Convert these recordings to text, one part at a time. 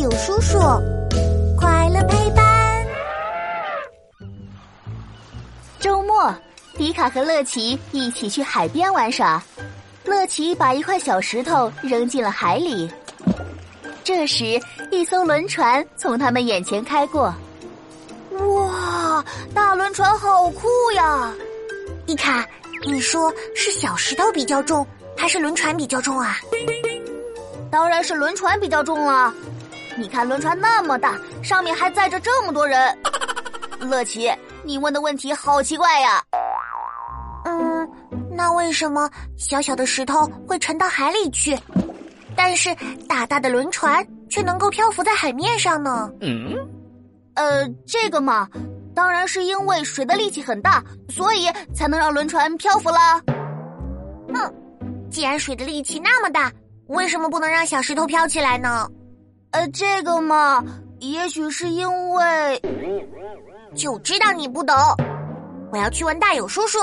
友叔叔，快乐陪伴。周末，迪卡和乐奇一起去海边玩耍。乐奇把一块小石头扔进了海里。这时，一艘轮船从他们眼前开过。哇，大轮船好酷呀！迪卡，你说是小石头比较重，还是轮船比较重啊？当然是轮船比较重了。你看轮船那么大，上面还载着这么多人。乐奇，你问的问题好奇怪呀。嗯，那为什么小小的石头会沉到海里去，但是大大的轮船却能够漂浮在海面上呢？嗯，呃，这个嘛，当然是因为水的力气很大，所以才能让轮船漂浮啦。嗯，既然水的力气那么大。为什么不能让小石头飘起来呢？呃，这个嘛，也许是因为……就知道你不懂。我要去问大友叔叔。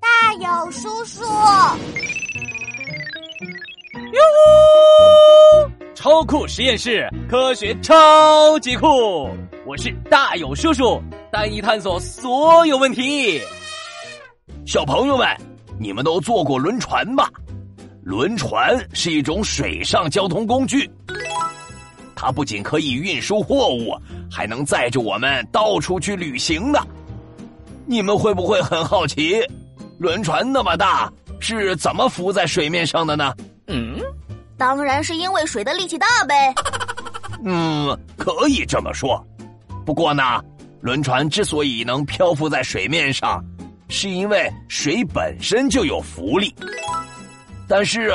大友叔叔，哟！超酷实验室，科学超级酷！我是大友叔叔，带你探索所有问题。小朋友们，你们都坐过轮船吧？轮船是一种水上交通工具，它不仅可以运输货物，还能载着我们到处去旅行呢。你们会不会很好奇，轮船那么大是怎么浮在水面上的呢？嗯，当然是因为水的力气大呗。嗯，可以这么说。不过呢，轮船之所以能漂浮在水面上，是因为水本身就有浮力。但是，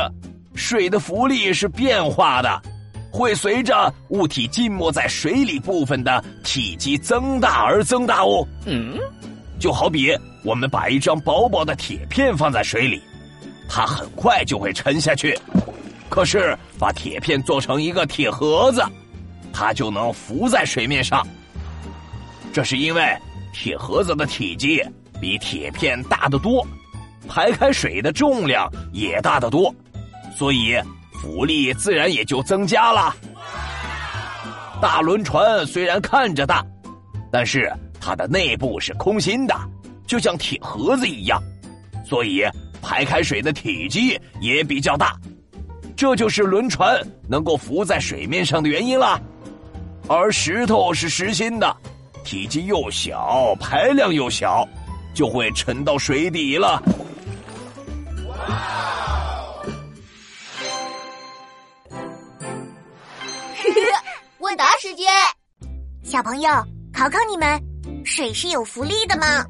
水的浮力是变化的，会随着物体浸没在水里部分的体积增大而增大哦。嗯，就好比我们把一张薄薄的铁片放在水里，它很快就会沉下去。可是，把铁片做成一个铁盒子，它就能浮在水面上。这是因为铁盒子的体积比铁片大得多。排开水的重量也大得多，所以浮力自然也就增加了。大轮船虽然看着大，但是它的内部是空心的，就像铁盒子一样，所以排开水的体积也比较大。这就是轮船能够浮在水面上的原因啦。而石头是实心的，体积又小，排量又小，就会沉到水底了。问答时间，小朋友，考考你们，水是有浮力的吗？